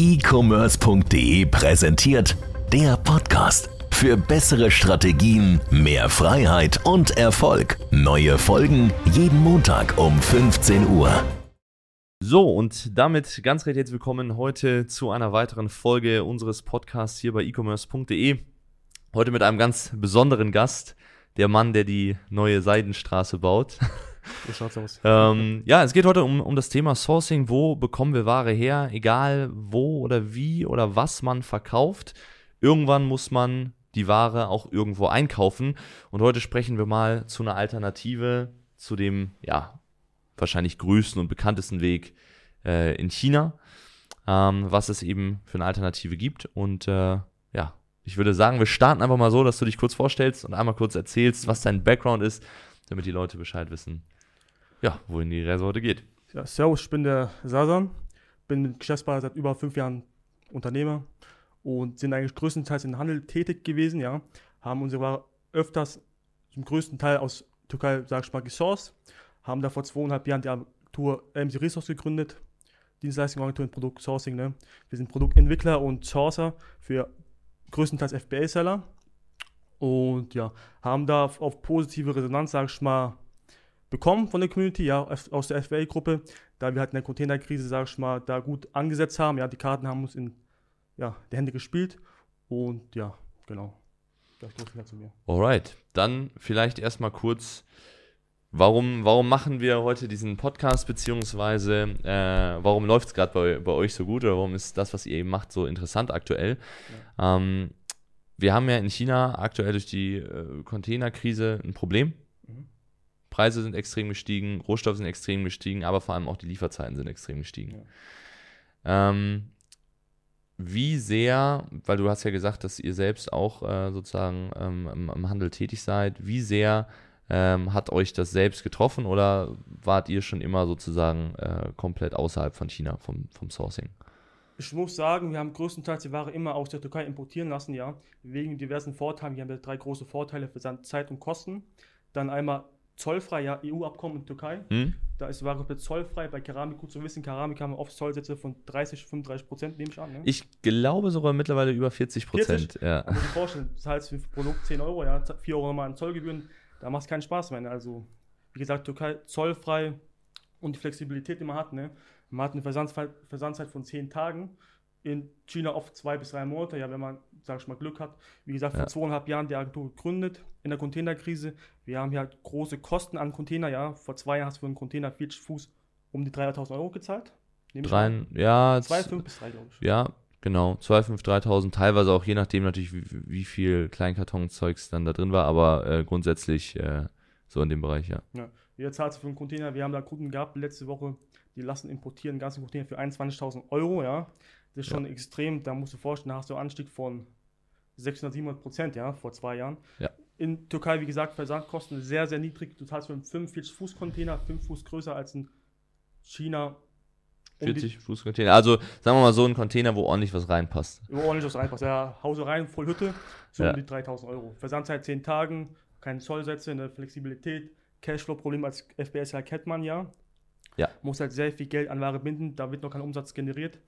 e-commerce.de präsentiert der Podcast. Für bessere Strategien, mehr Freiheit und Erfolg. Neue Folgen jeden Montag um 15 Uhr. So, und damit ganz recht herzlich willkommen heute zu einer weiteren Folge unseres Podcasts hier bei e-commerce.de. Heute mit einem ganz besonderen Gast, der Mann, der die neue Seidenstraße baut. So schaut's aus. ähm, ja, es geht heute um, um das Thema Sourcing. Wo bekommen wir Ware her? Egal wo oder wie oder was man verkauft. Irgendwann muss man die Ware auch irgendwo einkaufen. Und heute sprechen wir mal zu einer Alternative zu dem, ja, wahrscheinlich größten und bekanntesten Weg äh, in China, ähm, was es eben für eine Alternative gibt. Und äh, ja, ich würde sagen, wir starten einfach mal so, dass du dich kurz vorstellst und einmal kurz erzählst, was dein Background ist, damit die Leute Bescheid wissen, ja, wohin die Reise heute geht. Ja, servus, ich bin der Sasan, bin Geschäftspartner seit über fünf Jahren Unternehmer und sind eigentlich größtenteils im Handel tätig gewesen, ja. Haben unsere Ware öfters zum größten Teil aus Türkei, sag ich mal, gesourced. Haben da vor zweieinhalb Jahren die Agentur MC Resource gegründet. Dienstleistungsagentur und Produktsourcing, ne. Wir sind Produktentwickler und Sourcer für größtenteils FBA-Seller. Und ja, haben da auf, positive Resonanz, sag ich mal, bekommen von der Community, ja, aus der FBA-Gruppe, da wir halt in der Containerkrise, sag ich mal, da gut angesetzt haben. Ja, die Karten haben uns in ja, die Hände gespielt. Und ja, genau. Das ist zu mir. Alright, dann vielleicht erstmal kurz, warum, warum machen wir heute diesen Podcast, beziehungsweise äh, warum läuft es gerade bei, bei euch so gut oder warum ist das, was ihr eben macht, so interessant aktuell? Ja. Ähm, wir haben ja in China aktuell durch die äh, Containerkrise ein Problem. Mhm. Preise sind extrem gestiegen, Rohstoffe sind extrem gestiegen, aber vor allem auch die Lieferzeiten sind extrem gestiegen. Ja. Ähm, wie sehr, weil du hast ja gesagt, dass ihr selbst auch äh, sozusagen ähm, im, im, Handel tätig seid, wie sehr ähm, hat euch das selbst getroffen oder wart ihr schon immer sozusagen äh, komplett außerhalb von China vom, vom Sourcing? Ich muss sagen, wir haben größtenteils die Ware immer aus der Türkei importieren lassen, ja, wegen diversen Vorteilen. Wir haben ja drei große Vorteile für Zeit und Kosten. Dann einmal zollfrei, ja, EU-Abkommen mit Türkei. Hm? Da ist Ware komplett zollfrei. Bei Keramik, gut zu wissen, Keramik haben wir oft Zollsätze von 30, 35 Prozent, nehme ich an. Ne? Ich glaube sogar mittlerweile über 40 Prozent. Ja. Also, ich vorstellen, das heißt für ein Produkt 10 Euro, ja, 4 Euro nochmal an Zollgebühren, da macht es keinen Spaß mehr. Ne? Also, wie gesagt, Türkei zollfrei und die Flexibilität, die man hat. Ne? Man hat eine Versandzeit, Versandzeit von 10 Tagen in China oft zwei bis drei Monate, ja, wenn man, sag ich mal, Glück hat. Wie gesagt, vor ja. zweieinhalb Jahren die Agentur gegründet in der Containerkrise. Wir haben hier halt große Kosten an Container, ja. Vor zwei Jahren hast du für einen Container 40 Fuß um die 300.000 Euro gezahlt. Drei, ja. 2,5 bis 3, glaube ich. Ja, genau. 2,5, 3.000, teilweise auch je nachdem natürlich, wie, wie viel Kleinkartonzeugs dann da drin war, aber äh, grundsätzlich äh, so in dem Bereich, ja. ja. Jetzt zahlst du für einen Container, wir haben da Kunden gehabt letzte Woche, die lassen importieren, einen ganzen Container für 21.000 Euro, ja. Das ist schon ja. extrem, da musst du vorstellen, da hast du einen Anstieg von 600, 700 Prozent, ja, vor zwei Jahren. Ja. In Türkei, wie gesagt, Versandkosten sehr, sehr niedrig. Du zahlst für einen 45 Fuß Container, 5 Fuß größer als in China. 40 um Fuß Container. Also sagen wir mal so ein Container, wo ordentlich was reinpasst. Wo ordentlich was reinpasst. Ja, Hause rein, voll Hütte, so ja. um die 3000 Euro. Versandzeit 10 Tagen, keine Zollsätze, eine Flexibilität, Cashflow-Problem als FBS kennt man ja. Ja. Muss halt sehr viel Geld an Ware binden, da wird noch kein Umsatz generiert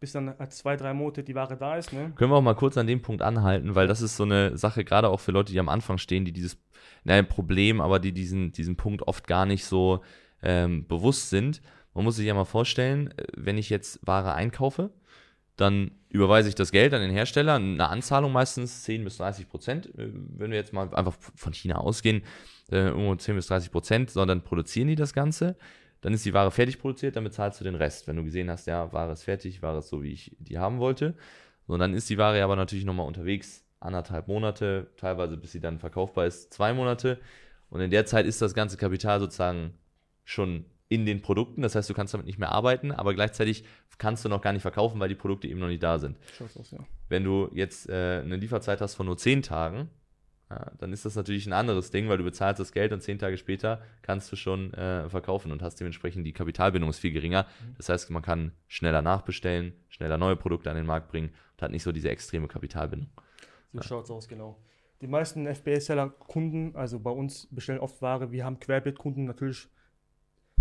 bis dann zwei, drei Monate die Ware da ist. Ne? Können wir auch mal kurz an dem Punkt anhalten, weil das ist so eine Sache, gerade auch für Leute, die am Anfang stehen, die dieses, naja, Problem, aber die diesen, diesen Punkt oft gar nicht so ähm, bewusst sind. Man muss sich ja mal vorstellen, äh, wenn ich jetzt Ware einkaufe, dann überweise ich das Geld an den Hersteller, eine Anzahlung meistens 10 bis 30 Prozent, äh, wenn wir jetzt mal einfach von China ausgehen, äh, irgendwo 10 bis 30 Prozent, sondern produzieren die das Ganze dann ist die Ware fertig produziert, dann bezahlst du den Rest. Wenn du gesehen hast, ja, Ware ist fertig, Ware ist so, wie ich die haben wollte. Und dann ist die Ware aber natürlich nochmal unterwegs, anderthalb Monate, teilweise bis sie dann verkaufbar ist, zwei Monate. Und in der Zeit ist das ganze Kapital sozusagen schon in den Produkten. Das heißt, du kannst damit nicht mehr arbeiten, aber gleichzeitig kannst du noch gar nicht verkaufen, weil die Produkte eben noch nicht da sind. Aus, ja. Wenn du jetzt äh, eine Lieferzeit hast von nur zehn Tagen, dann ist das natürlich ein anderes Ding, weil du bezahlst das Geld und zehn Tage später kannst du schon äh, verkaufen und hast dementsprechend die Kapitalbindung ist viel geringer. Mhm. Das heißt, man kann schneller nachbestellen, schneller neue Produkte an den Markt bringen und hat nicht so diese extreme Kapitalbindung. So ja. schaut es aus, genau. Die meisten FBA-Seller-Kunden, also bei uns bestellen oft Ware, wir haben Querbeet-Kunden natürlich,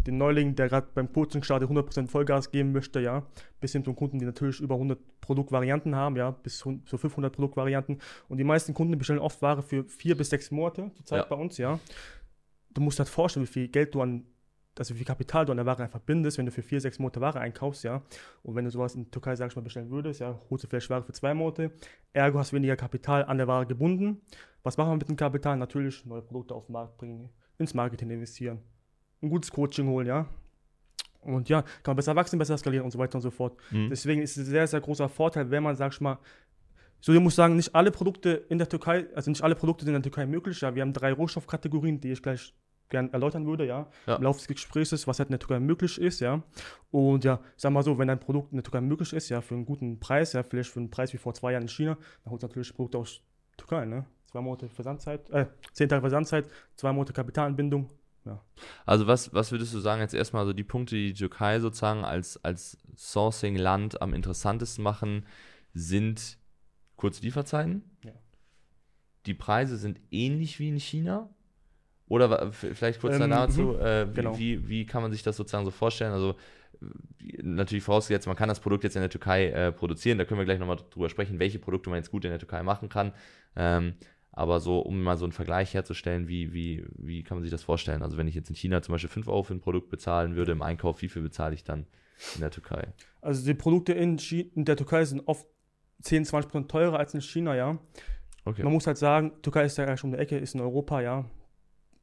den Neuling, der gerade beim Coaching startet, 100% Vollgas geben möchte, ja, bis hin zu Kunden, die natürlich über 100 Produktvarianten haben, ja, bis zu 500 Produktvarianten. Und die meisten Kunden bestellen oft Ware für vier bis sechs Monate zurzeit ja. bei uns, ja. Du musst halt vorstellen, wie viel Geld du an also wie viel Kapital du an der Ware einfach bindest, wenn du für vier, sechs Monate Ware einkaufst, ja. Und wenn du sowas in der Türkei, sag ich mal, bestellen würdest, ja, holst du vielleicht Ware für zwei Monate. Ergo hast du weniger Kapital an der Ware gebunden. Was machen wir mit dem Kapital? Natürlich neue Produkte auf den Markt bringen, ins Marketing investieren, ein gutes Coaching holen, ja. Und ja, kann man besser wachsen, besser skalieren und so weiter und so fort. Mhm. Deswegen ist es ein sehr, sehr großer Vorteil, wenn man, sag ich mal, so, ich muss sagen, nicht alle Produkte in der Türkei, also nicht alle Produkte sind in der Türkei möglich. Ja, wir haben drei Rohstoffkategorien, die ich gleich gerne erläutern würde, ja, ja, im Laufe des Gesprächs, was halt in der Türkei möglich ist, ja. Und ja, sag mal so, wenn ein Produkt in der Türkei möglich ist, ja, für einen guten Preis, ja, vielleicht für einen Preis wie vor zwei Jahren in China, dann holt natürlich Produkte aus Türkei, ne? Zwei Monate Versandzeit, äh, zehn Tage Versandzeit, zwei Monate Kapitalanbindung, ja. Also was, was würdest du sagen, jetzt erstmal so die Punkte, die die Türkei sozusagen als, als Sourcing-Land am interessantesten machen, sind kurze Lieferzeiten. Ja. Die Preise sind ähnlich wie in China, oder vielleicht kurz ähm, dazu, mhm. äh, wie, genau. wie, wie, kann man sich das sozusagen so vorstellen? Also natürlich vorausgesetzt, man kann das Produkt jetzt in der Türkei äh, produzieren, da können wir gleich nochmal drüber sprechen, welche Produkte man jetzt gut in der Türkei machen kann. Ähm, aber so, um mal so einen Vergleich herzustellen, wie, wie, wie kann man sich das vorstellen? Also wenn ich jetzt in China zum Beispiel 5 Euro für ein Produkt bezahlen würde im Einkauf, wie viel bezahle ich dann in der Türkei? Also die Produkte in, in der Türkei sind oft 10, 20 Prozent teurer als in China, ja. Okay. Man muss halt sagen, Türkei ist ja schon um die Ecke, ist in Europa, ja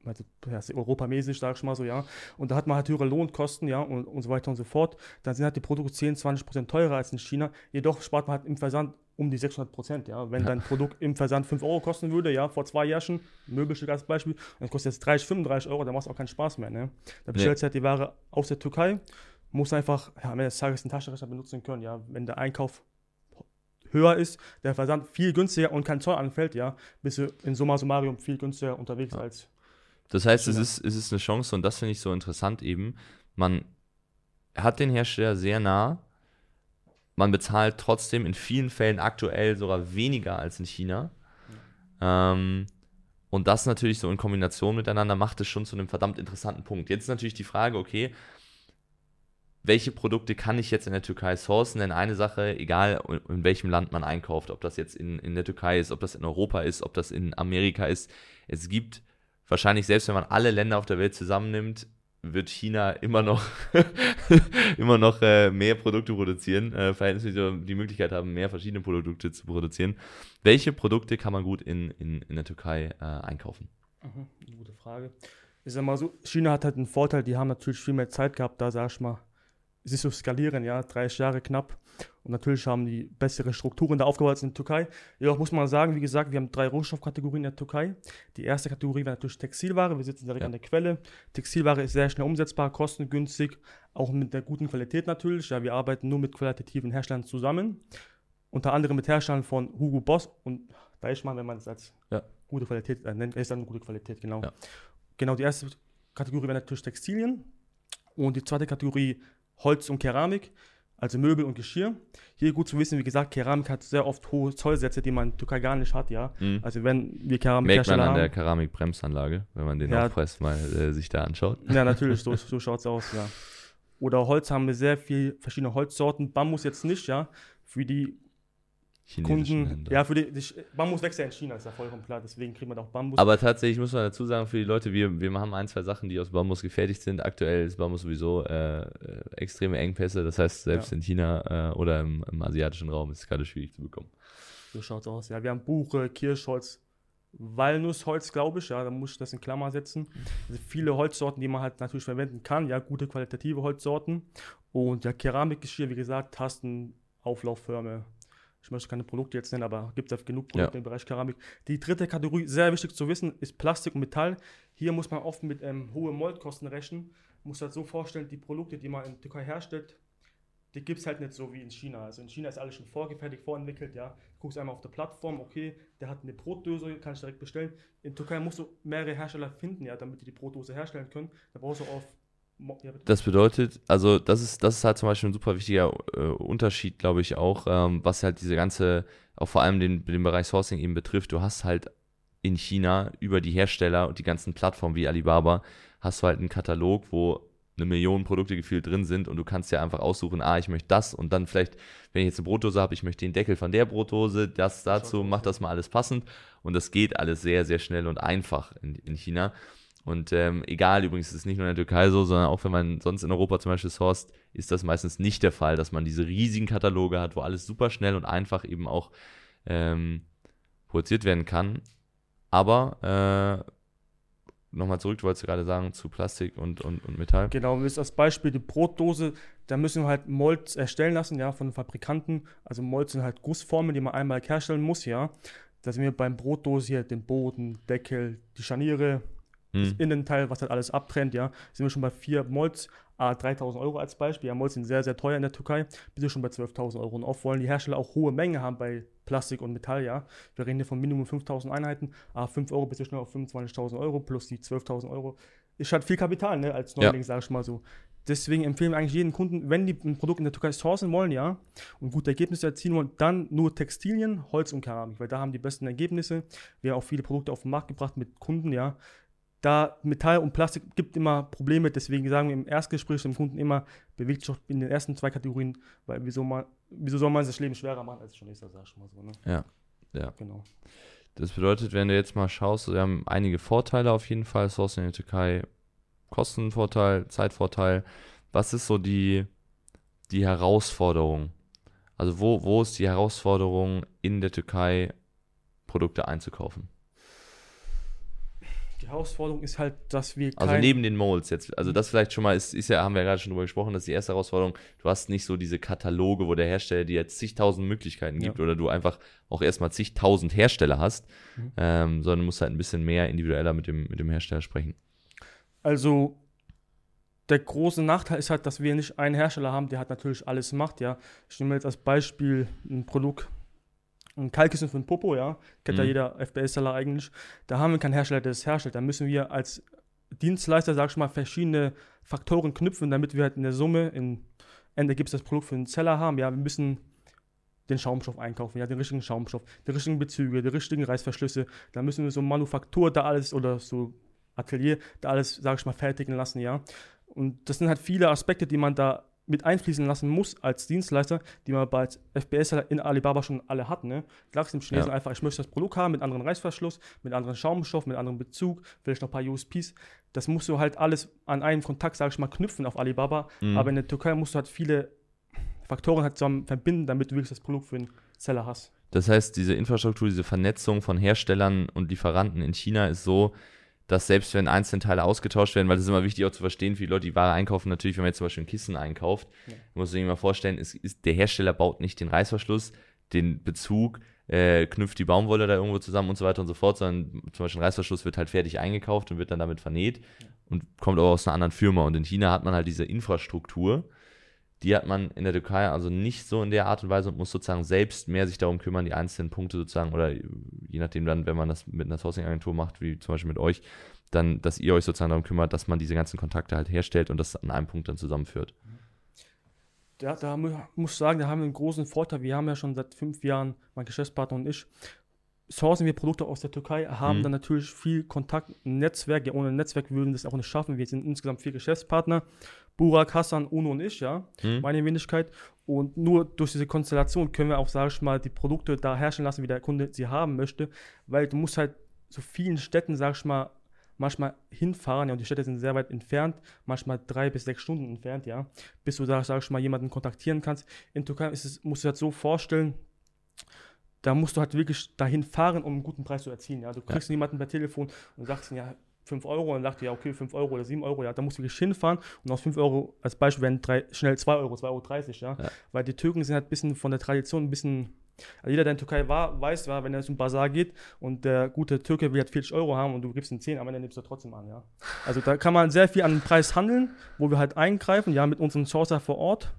also ja, europamäßig, sag ich mal so, ja. Und da hat man halt höhere Lohnkosten, ja, und, und so weiter und so fort. Dann sind halt die Produkte 10, 20 Prozent teurer als in China. Jedoch spart man halt im Versand um die 600 Prozent, ja. Wenn dein Produkt im Versand 5 Euro kosten würde, ja, vor zwei Jahren, Möbelstück als Beispiel, und das kostet jetzt 30, 35 Euro, dann macht es auch keinen Spaß mehr, ne. Da bestellst du nee. halt die Ware aus der Türkei, muss einfach, ja, am Ende des Tages einen Taschenrechner benutzen können, ja. Wenn der Einkauf höher ist, der Versand viel günstiger und kein Zoll anfällt, ja, bist du in Summa summarum viel günstiger unterwegs ja. als das heißt, es ist, es ist eine Chance und das finde ich so interessant eben. Man hat den Hersteller sehr nah, man bezahlt trotzdem in vielen Fällen aktuell sogar weniger als in China. Ähm, und das natürlich so in Kombination miteinander macht es schon zu einem verdammt interessanten Punkt. Jetzt ist natürlich die Frage, okay, welche Produkte kann ich jetzt in der Türkei sourcen? Denn eine Sache, egal in welchem Land man einkauft, ob das jetzt in, in der Türkei ist, ob das in Europa ist, ob das in Amerika ist, es gibt wahrscheinlich selbst wenn man alle Länder auf der Welt zusammennimmt, wird China immer noch, immer noch äh, mehr Produkte produzieren, äh, verhältnismäßig die Möglichkeit haben, mehr verschiedene Produkte zu produzieren. Welche Produkte kann man gut in, in, in der Türkei äh, einkaufen? Mhm, gute Frage. Ich sag mal so, China hat halt einen Vorteil, die haben natürlich viel mehr Zeit gehabt, da sag ich mal, sich zu skalieren, ja, 30 Jahre knapp. Und natürlich haben die bessere Strukturen da aufgebaut als in der Türkei. Jedoch muss man sagen, wie gesagt, wir haben drei Rohstoffkategorien in der Türkei. Die erste Kategorie wäre natürlich Textilware. Wir sitzen direkt ja. an der Quelle. Textilware ist sehr schnell umsetzbar, kostengünstig, auch mit der guten Qualität natürlich. Ja, wir arbeiten nur mit qualitativen Herstellern zusammen. Unter anderem mit Herstellern von Hugo Boss und Deichmann, wenn man es als ja. gute Qualität äh, nennt, ist dann eine gute Qualität, genau. Ja. Genau, die erste Kategorie wäre natürlich Textilien. Und die zweite Kategorie Holz und Keramik, also Möbel und Geschirr. Hier gut zu wissen, wie gesagt, Keramik hat sehr oft hohe Zollsätze, die man in Türkei gar nicht hat, ja. Mhm. Also wenn wir Keramik Merkt man an der Keramikbremsanlage, wenn man den ja, Aufpreis mal äh, sich da anschaut. Ja, natürlich, so, so schaut es aus, ja. Oder Holz haben wir sehr viel verschiedene Holzsorten. Bambus jetzt nicht, ja. Für die Kunden, Händler. ja, für die, die, Bambus wächst ja in China, ist ja vollkommen klar, deswegen kriegt man auch Bambus. Aber tatsächlich muss man dazu sagen, für die Leute, wir, wir haben ein, zwei Sachen, die aus Bambus gefertigt sind. Aktuell ist Bambus sowieso äh, äh extreme Engpässe, das heißt, selbst ja. in China äh, oder im, im, asiatischen Raum ist es gerade schwierig zu bekommen. So schaut es aus, ja. Wir haben Buche, Kirschholz, Walnussholz, glaube ich, ja, da muss ich das in Klammer setzen. Also viele Holzsorten, die man halt natürlich verwenden kann, ja, gute qualitative Holzsorten. Und ja, Keramikgeschirr, wie gesagt, Tasten, Auflaufförme, ich möchte keine Produkte jetzt nennen, aber gibt es genug Produkte ja. im Bereich Keramik. Die dritte Kategorie, sehr wichtig zu wissen, ist Plastik und Metall. Hier muss man oft mit ähm, hohen Moldkosten rechnen. Man muss halt so vorstellen, die Produkte, die man in Türkei herstellt, die gibt es halt nicht so wie in China. Also in China ist alles schon vorgefertigt, vorentwickelt, ja. Du guckst einmal auf der Plattform, okay, der hat eine Brotdose, kann ich direkt bestellen. In Türkei musst du mehrere Hersteller finden, ja, damit die die Brotdose herstellen können. Da brauchst du auf das bedeutet, also das ist, das ist halt zum Beispiel ein super wichtiger äh, Unterschied, glaube ich, auch, ähm, was halt diese ganze, auch vor allem den, den Bereich Sourcing eben betrifft. Du hast halt in China über die Hersteller und die ganzen Plattformen wie Alibaba, hast du halt einen Katalog, wo eine Million Produkte gefühlt drin sind und du kannst ja einfach aussuchen, ah, ich möchte das und dann vielleicht, wenn ich jetzt eine Brotdose habe, ich möchte den Deckel von der Brotdose, das dazu, mach das mal alles passend und das geht alles sehr, sehr schnell und einfach in, in China. Und ähm, egal, übrigens ist es nicht nur in der Türkei so, sondern auch wenn man sonst in Europa zum Beispiel sourced, ist das meistens nicht der Fall, dass man diese riesigen Kataloge hat, wo alles super schnell und einfach eben auch ähm, produziert werden kann. Aber äh, nochmal zurück, du wolltest gerade sagen, zu Plastik und, und, und Metall. Genau, das ist als Beispiel die Brotdose, da müssen wir halt Molds erstellen lassen, ja, von Fabrikanten. Also Molds sind halt Gussformen, die man einmal herstellen muss, ja. Da sind wir beim Brotdose hier den Boden, Deckel, die Scharniere, das Hm. Innenteil, was halt alles abtrennt, ja, sind wir schon bei vier Molds, ah, 3000 Euro als Beispiel. Ja, Molds sind sehr, sehr teuer in der Türkei, bis wir schon bei 12.000 Euro. Und oft wollen die Hersteller auch hohe Mengen haben bei Plastik und Metall, ja. Wir reden hier von Minimum 5000 Einheiten, ah, 5 Euro bis wir schnell auf 25.000 Euro plus die 12.000 Euro. Ist halt viel Kapital, ne, als Ja. Neuling, sag ich mal so. Deswegen empfehlen wir eigentlich jeden Kunden, wenn die ein Produkt in der Türkei sourcen wollen, ja, und gute Ergebnisse erzielen wollen, dann nur Textilien, Holz und Keramik, weil da haben die besten Ergebnisse. Wir haben auch viele Produkte auf den Markt gebracht mit Kunden, ja. Da Metall und Plastik gibt immer Probleme, deswegen sagen wir im Erstgespräch dem Kunden immer, bewegt sich in den ersten zwei Kategorien, weil wieso, man, wieso soll man sich das Leben schwerer machen, als schon ist, sag ich mal so, ne? Ja, ja. Genau. Das bedeutet, wenn du jetzt mal schaust, wir haben einige Vorteile auf jeden Fall. Sourcing in der Türkei, Kostenvorteil, Zeitvorteil. Was ist so die, die Herausforderung? Also wo, wo ist die Herausforderung in der Türkei, Produkte einzukaufen? Die Herausforderung ist halt, dass wir Also neben den Molds jetzt, also das vielleicht schon mal ist, ist ja, haben wir ja gerade schon drüber gesprochen, das ist die erste Herausforderung. Du hast nicht so diese Kataloge, wo der Hersteller dir jetzt zigtausend Möglichkeiten gibt oder du einfach auch erstmal zigtausend Hersteller hast, Mhm. ähm, sondern du musst halt ein bisschen mehr individueller mit dem, mit dem Hersteller sprechen. Also der große Nachteil ist halt, dass wir nicht einen Hersteller haben, der halt natürlich alles macht, ja. Ich nehme jetzt als Beispiel ein Produkt, ein Kalkissen für ein Popo, ja. Kennt ja Mhm. jeder FBS-Seller eigentlich. Da haben wir keinen Hersteller, der das herstellt. Da müssen wir als Dienstleister, sag ich mal, verschiedene Faktoren knüpfen, damit wir halt in der Summe, im Endergebnis das Produkt für den Seller haben. Ja, wir müssen den Schaumstoff einkaufen, ja, den richtigen Schaumstoff, die richtigen Bezüge, die richtigen Reißverschlüsse. Da müssen wir so Manufaktur da alles oder so Atelier da alles, sag ich mal, fertigen lassen, ja. Und das sind halt viele Aspekte, die man da mit einfließen lassen muss als Dienstleister, die man bei FBS in Alibaba schon alle hat. Ne? Sagst dem Chinesen Ja. einfach, ich möchte das Produkt haben mit anderen Reißverschluss, mit anderen Schaumstoff, mit anderem Bezug, vielleicht noch ein paar USPs. Das musst du halt alles an einem Kontakt, sag ich mal, knüpfen auf Alibaba. Mhm. Aber in der Türkei musst du halt viele Faktoren halt zusammen verbinden, damit du wirklich das Produkt für den Seller hast. Das heißt, diese Infrastruktur, diese Vernetzung von Herstellern und Lieferanten in China ist so, dass selbst wenn einzelne Teile ausgetauscht werden, weil das ist immer wichtig auch zu verstehen, wie Leute die Ware einkaufen, natürlich, wenn man jetzt zum Beispiel ein Kissen einkauft, Ja. muss man sich mal vorstellen, es ist, der Hersteller baut nicht den Reißverschluss, den Bezug, äh, knüpft die Baumwolle da irgendwo zusammen und so weiter und so fort, sondern zum Beispiel ein Reißverschluss wird halt fertig eingekauft und wird dann damit vernäht und kommt aber aus einer anderen Firma. Und in China hat man halt diese Infrastruktur, die hat man in der Türkei also nicht so in der Art und Weise und muss sozusagen selbst mehr sich darum kümmern, die einzelnen Punkte sozusagen, oder je nachdem dann, wenn man das mit einer Sourcing-Agentur macht, wie zum Beispiel mit euch, dann, dass ihr euch sozusagen darum kümmert, dass man diese ganzen Kontakte halt herstellt und das an einem Punkt dann zusammenführt. Ja, da mu muss ich sagen, da haben wir einen großen Vorteil. Wir haben ja schon seit fünf Jahren, mein Geschäftspartner und ich, sourcen wir Produkte aus der Türkei, haben Mhm. dann natürlich viel Kontakt, ein Netzwerk. Ja, ohne Netzwerk würden wir das auch nicht schaffen. Wir sind insgesamt vier Geschäftspartner. Burak, Hassan, Uno und ich, ja, Mhm. meine Wenigkeit. Und nur durch diese Konstellation können wir auch, sage ich mal, die Produkte da herstellen lassen, wie der Kunde sie haben möchte. Weil du musst halt so vielen Städten, sage ich mal, manchmal hinfahren, ja, und die Städte sind sehr weit entfernt, manchmal drei bis sechs Stunden entfernt, ja, bis du da, sag ich mal, jemanden kontaktieren kannst. In Türkei ist es, musst du das so vorstellen, da musst du halt wirklich dahin fahren, um einen guten Preis zu erzielen, ja. Du kriegst jemanden per Telefon und sagst ihm, ja, 5 Euro und dir, ja, okay, 5 Euro oder 7 Euro, ja, da musst du wirklich hinfahren und aus 5 Euro als Beispiel werden drei, schnell 2 Euro, 2,30 Euro, ja? Ja. Weil die Türken sind halt ein bisschen von der Tradition ein bisschen, also jeder, der in Türkei war, weiß, ja, wenn er zum Bazar geht und der gute Türke will halt 40 Euro haben und du gibst ihm 10, aber dann nimmst du trotzdem an, ja. Also da kann man sehr viel an den Preis handeln, wo wir halt eingreifen, ja, mit unserem Sourcer vor Ort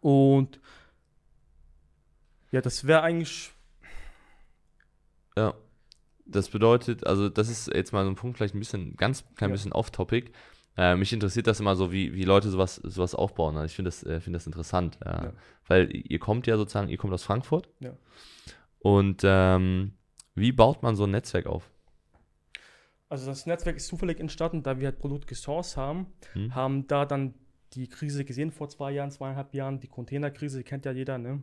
und ja, das wäre eigentlich. Das bedeutet, also das ist jetzt mal so ein Punkt, vielleicht ein bisschen, ganz klein Ja. bisschen off-topic. Äh, mich interessiert das immer so, wie, wie Leute sowas, sowas aufbauen. Also ich finde das, äh, finde das interessant. Ja. Ja. Weil ihr kommt ja sozusagen, ihr kommt aus Frankfurt. Ja. Und ähm, wie baut man so ein Netzwerk auf? also das Netzwerk ist zufällig entstanden, da wir halt Produkt gesourced haben, Hm. haben da dann die Krise gesehen vor zwei Jahren, zweieinhalb Jahren, die Containerkrise, die kennt ja jeder, ne?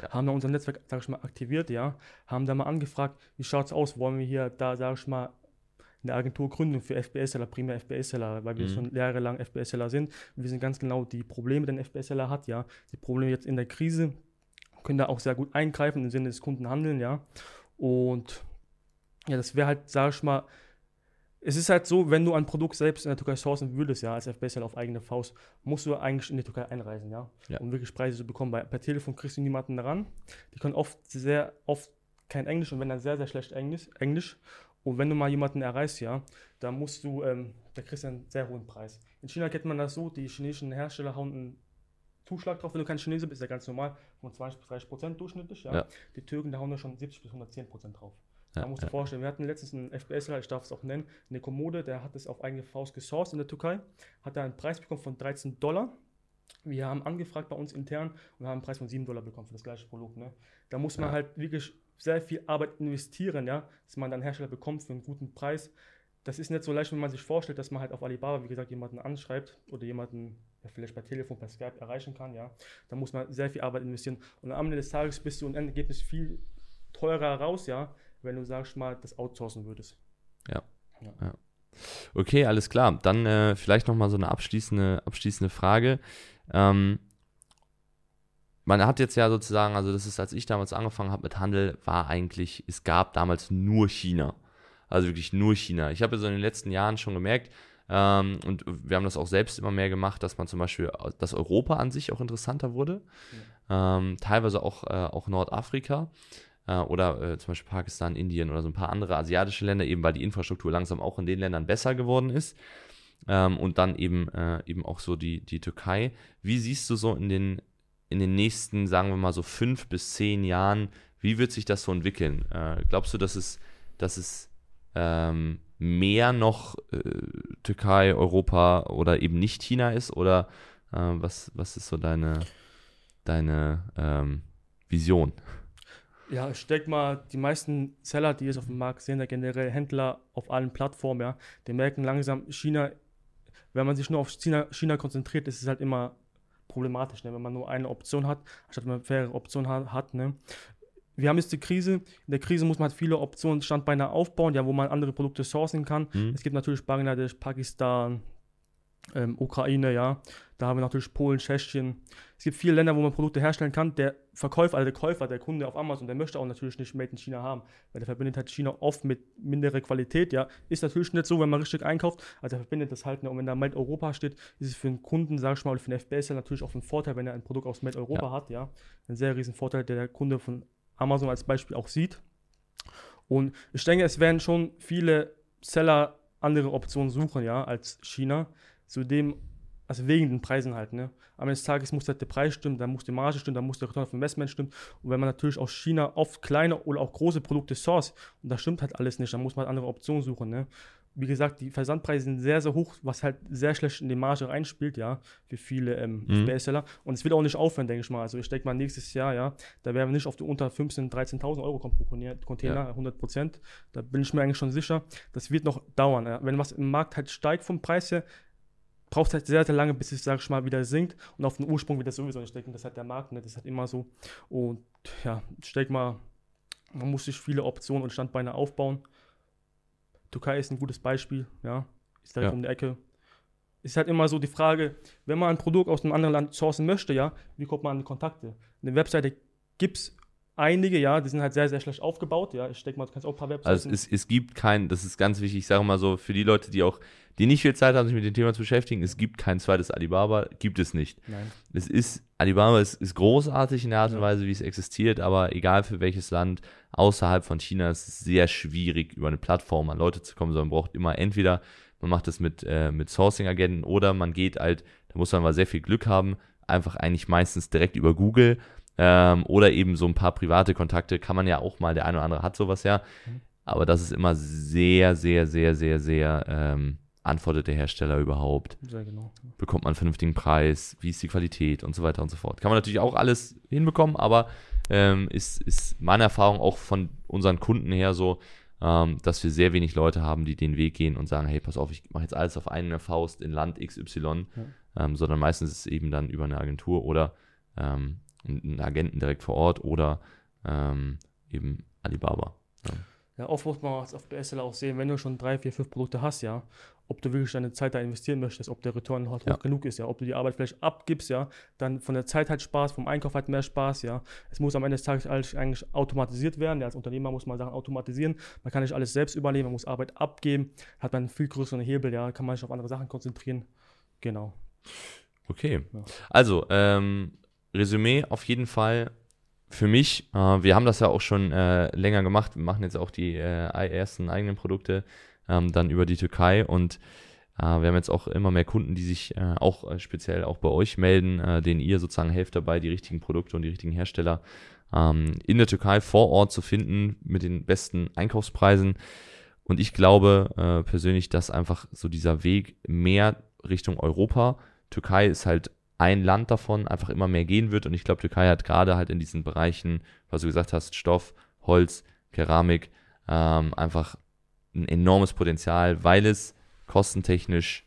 Ja. Haben da unser Netzwerk, sag ich mal, aktiviert, ja. Haben da mal angefragt, wie schaut's aus? Wollen wir hier da, sag ich mal, eine Agentur gründen für FBS-Seller, primär FBS-Seller, weil wir Mhm. schon jahrelang FBS-Seller sind. Wir wissen ganz genau die Probleme, die ein FBS-Seller hat, ja. Die Probleme jetzt in der Krise können da auch sehr gut eingreifen im Sinne des Kunden handeln, ja. Und ja, das wäre halt, sag ich mal, es ist halt so, wenn du ein Produkt selbst in der Türkei sourcen würdest, ja, als FBSL auf eigene Faust, musst du eigentlich in die Türkei einreisen, ja, Ja. um wirklich Preise zu bekommen. Weil per Telefon kriegst du niemanden ran. Die können oft sehr oft kein Englisch und wenn dann sehr, sehr schlecht Englisch. Englisch. Und wenn du mal jemanden erreichst, ja, da musst du, ähm, da kriegst du einen sehr hohen Preis. In China kennt man das so, die chinesischen Hersteller hauen einen Zuschlag drauf, wenn du kein Chinese bist, ist ja ganz normal, von 20 bis 30 Prozent durchschnittlich, ja. Ja. Die Türken, da hauen da schon 70 bis 110 Prozent drauf. Ja, da musst du ja. vorstellen, wir hatten letztens einen FBSler, ich darf es auch nennen, eine Kommode, der hat es auf eigene Faust gesourced in der Türkei, hat da einen Preis bekommen von 13 Dollar. Wir haben angefragt bei uns intern und haben einen Preis von 7 Dollar bekommen für das gleiche Produkt. Ne? Da muss man Ja. halt wirklich sehr viel Arbeit investieren, ja, dass man dann einen Hersteller bekommt für einen guten Preis. Das ist nicht so leicht, wenn man sich vorstellt, dass man halt auf Alibaba, wie gesagt, jemanden anschreibt oder jemanden ja, vielleicht bei Telefon, per Skype erreichen kann, ja. Da muss man sehr viel Arbeit investieren. Und am Ende des Tages bist du im Endergebnis viel teurer raus, ja, wenn du, sagst mal, das outsourcen würdest. Okay, alles klar. Dann äh, vielleicht nochmal so eine abschließende, abschließende Frage. Ähm, man hat jetzt ja sozusagen, also das ist, als ich damals angefangen habe mit Handel, war eigentlich, es gab damals nur China. Also wirklich nur China. Ich habe ja so in den letzten Jahren schon gemerkt, ähm, und wir haben das auch selbst immer mehr gemacht, dass man zum Beispiel, dass Europa an sich auch interessanter wurde. Ähm, teilweise auch, äh, auch Nordafrika äh, oder äh, zum Beispiel Pakistan, Indien oder so ein paar andere asiatische Länder, eben weil die Infrastruktur langsam auch in den Ländern besser geworden ist. Ähm, und dann eben, äh, eben auch so die, die Türkei. Wie siehst du so in den, in den nächsten, sagen wir mal so fünf bis zehn Jahren, wie wird sich das so entwickeln? Äh, glaubst du, dass es, dass es ähm, mehr noch äh, Türkei, Europa oder eben nicht China ist? Oder was, was ist so deine, deine ähm, Vision? Ja, ich denke mal, die meisten Seller, die es auf dem Markt sehen, ja generell Händler auf allen Plattformen, ja, die merken langsam, China, wenn man sich nur auf China, China konzentriert, ist es halt immer problematisch, ne? wenn man nur eine Option hat, anstatt man mehrere Optionen hat. hat ne? Wir haben jetzt die Krise. In der Krise muss man halt viele Optionen Standbeine aufbauen, ja, wo man andere Produkte sourcen kann. Hm? Es gibt natürlich Bangladesch, Pakistan, ähm, Ukraine, ja. Da haben wir natürlich Polen, Tschechien. Es gibt viele Länder, wo man Produkte herstellen kann. Der Verkäufer, also der Käufer, der Kunde auf Amazon, der möchte auch natürlich nicht Made in China haben, weil der verbindet halt China oft mit minderer Qualität, ja. Ist natürlich nicht so, wenn man richtig einkauft. Also er verbindet das halt, ne? und wenn da Made Europa steht, ist es für einen Kunden, sag ich mal, oder für den FBS natürlich auch ein Vorteil, wenn er ein Produkt aus Made Europa hat, ja. Ein sehr riesen Vorteil, der der Kunde von Amazon als Beispiel auch sieht. Und ich denke, es werden schon viele Seller andere Optionen suchen, ja, als China. Zudem, also wegen den Preisen halt, ne. Am Ende des Tages muss halt der Preis stimmen, dann muss die Marge stimmen, dann muss der Return of Investment stimmen. Und wenn man natürlich aus China oft kleine oder auch große Produkte source, und das stimmt halt alles nicht, dann muss man halt andere Optionen suchen, ne. Wie gesagt, die Versandpreise sind sehr, sehr hoch, was halt sehr schlecht in die Marge reinspielt, ja, für viele ähm, Mhm. FBS-Seller. Und es wird auch nicht aufhören, denke ich mal. Also ich denke mal, nächstes Jahr, ja, da werden wir nicht auf die unter 15.000, 13.000 Euro kommen pro Container, Container 100 Prozent. Da bin ich mir eigentlich schon sicher. Das wird noch dauern. Ja. Wenn was im Markt halt steigt vom Preis her, braucht es halt sehr, sehr lange, bis es, sag ich mal, wieder sinkt und auf den Ursprung wieder sowieso nicht denken. Das ist halt der Markt, ne? das ist halt immer so. Und ja, ich denke mal, man muss sich viele Optionen und Standbeine aufbauen. Türkei ist ein gutes Beispiel, ja, ist direkt Ja. um die Ecke. Ist halt immer so die Frage, wenn man ein Produkt aus einem anderen Land sourcen möchte, ja, wie kommt man an die Kontakte? Eine Webseite gibt es einige, ja, die sind halt sehr, sehr schlecht aufgebaut, ja. Ich denke mal, du kannst auch ein paar Webseiten. Also es, es gibt kein, das ist ganz wichtig, ich sage mal so, für die Leute, die auch, die nicht viel Zeit haben, sich mit dem Thema zu beschäftigen, es gibt kein zweites Alibaba, gibt es nicht. Nein. Es ist, Alibaba ist, ist großartig in der Art und Ja. Weise, wie es existiert, aber egal für welches Land außerhalb von China ist es sehr schwierig, über eine Plattform an Leute zu kommen, sondern man braucht immer entweder, man macht das mit, äh, mit Sourcing-Agenten oder man geht halt, da muss man mal sehr viel Glück haben, einfach eigentlich meistens direkt über Google ähm, oder eben so ein paar private Kontakte kann man ja auch mal, der eine oder andere hat sowas ja, Mhm. aber das ist immer sehr, sehr, sehr, sehr, sehr, ähm, antwortet der Hersteller überhaupt Sehr genau. bekommt man einen vernünftigen Preis, wie ist die Qualität und so weiter und so fort. Kann man natürlich auch alles hinbekommen, aber ähm, ist, ist meine Erfahrung auch von unseren Kunden her so, ähm, dass wir sehr wenig Leute haben, die den Weg gehen und sagen, hey, pass auf, ich mache jetzt alles auf eine Faust in Land XY, ja. ähm, sondern meistens ist es eben dann über eine Agentur oder ähm, einen Agenten direkt vor Ort oder ähm, eben Alibaba. Ja. Ja, oft muss man auf BSL auch sehen, wenn du schon drei, vier, fünf Produkte hast, ja, ob du wirklich deine Zeit da investieren möchtest, ob der Return halt ja. hoch genug ist, ja, ob du die Arbeit vielleicht abgibst, ja, dann von der Zeit halt Spaß, vom Einkauf halt mehr Spaß, ja. Es muss am Ende des Tages eigentlich automatisiert werden. Ja, als Unternehmer muss man Sachen automatisieren. Man kann nicht alles selbst übernehmen, man muss Arbeit abgeben, hat man einen viel größeren Hebel, ja, kann man sich auf andere Sachen konzentrieren. Genau. Okay. Ja. Also, ähm, Resümee auf jeden Fall für mich, äh, wir haben das ja auch schon äh, länger gemacht, wir machen jetzt auch die äh, ersten eigenen Produkte ähm, dann über die Türkei. Und äh, wir haben jetzt auch immer mehr Kunden, die sich äh, auch speziell auch bei euch melden, denen ihr sozusagen helft dabei, die richtigen Produkte und die richtigen Hersteller ähm, in der Türkei vor Ort zu finden mit den besten Einkaufspreisen. Und ich glaube persönlich, dass einfach so dieser Weg mehr Richtung Europa, Türkei ist halt ein Land davon einfach immer mehr gehen wird. Und ich glaube, Türkei hat gerade halt in diesen Bereichen, was du gesagt hast, Stoff, Holz, Keramik, ähm, einfach ein enormes Potenzial, weil es kostentechnisch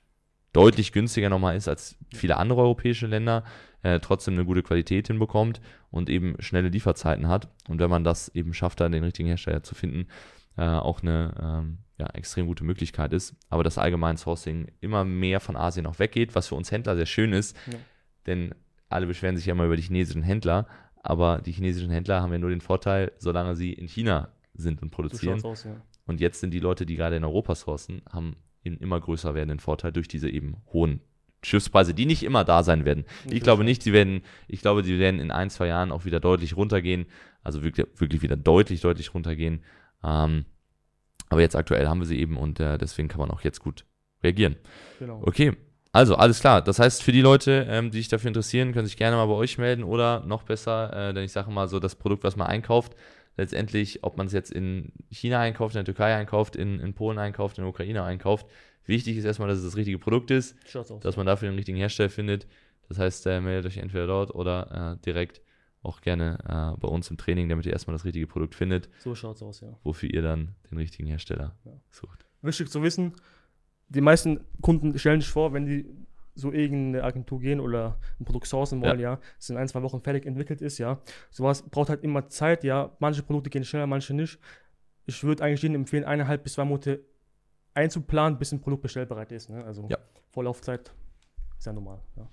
deutlich günstiger nochmal ist als viele andere europäische Länder, äh, trotzdem eine gute Qualität hinbekommt und eben schnelle Lieferzeiten hat. Und wenn man das eben schafft, dann den richtigen Hersteller zu finden, äh, auch eine ähm, ja, extrem gute Möglichkeit ist. Aber das allgemeine Sourcing immer mehr von Asien auch weggeht, was für uns Händler sehr schön ist. Ja denn alle beschweren sich ja immer über die chinesischen Händler, aber die chinesischen Händler haben ja nur den Vorteil, solange sie in China sind und produzieren. Aus, ja. Und jetzt sind die Leute, die gerade in Europa sourcen, haben einen immer größer werdenden Vorteil durch diese eben hohen Schiffspreise, die nicht immer da sein werden. ich glaube nicht, sie werden, ich glaube, die werden in ein, zwei Jahren auch wieder deutlich runtergehen, also wirklich, wirklich wieder deutlich, deutlich runtergehen. Ähm, aber jetzt aktuell haben wir sie eben und äh, deswegen kann man auch jetzt gut reagieren. Genau. Okay, also, alles klar. Das heißt, für die Leute, ähm, die sich dafür interessieren, können sich gerne mal bei euch melden oder noch besser, äh, denn ich sage mal so, das Produkt, was man einkauft, letztendlich, ob man es jetzt in China einkauft, in der Türkei einkauft, in, in Polen einkauft, in der Ukraine einkauft. Wichtig ist erstmal, dass es das richtige Produkt ist, dass man dafür den richtigen Hersteller findet. Das heißt, äh, meldet euch entweder dort oder äh, direkt auch gerne äh, bei uns im Training, damit ihr erstmal das richtige Produkt findet. So schaut es aus, ja. Wofür ihr dann den richtigen Hersteller ja. sucht. Wichtig zu wissen, die meisten Kunden stellen sich vor, wenn die so irgendeine Agentur gehen oder ein Produkt sourcen wollen, ja, ja das in ein, zwei Wochen fertig entwickelt ist, ja. Sowas braucht halt immer Zeit, ja. Manche Produkte gehen schneller, manche nicht. Ich würde eigentlich jedem empfehlen, eineinhalb bis zwei Monate einzuplanen, bis ein Produkt bestellbereit ist. Ne? Also ja. Vorlaufzeit ist ja normal. Ja.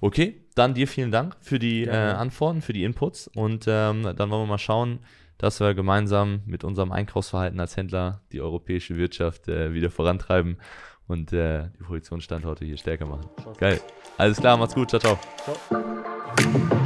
Okay, dann dir vielen Dank für die äh, Antworten, für die Inputs und ähm, dann wollen wir mal schauen, dass wir gemeinsam mit unserem Einkaufsverhalten als Händler die europäische Wirtschaft äh, wieder vorantreiben und äh, die Produktionsstandorte hier stärker machen. Geil. Alles klar, macht's gut. Ciao, ciao. Ciao.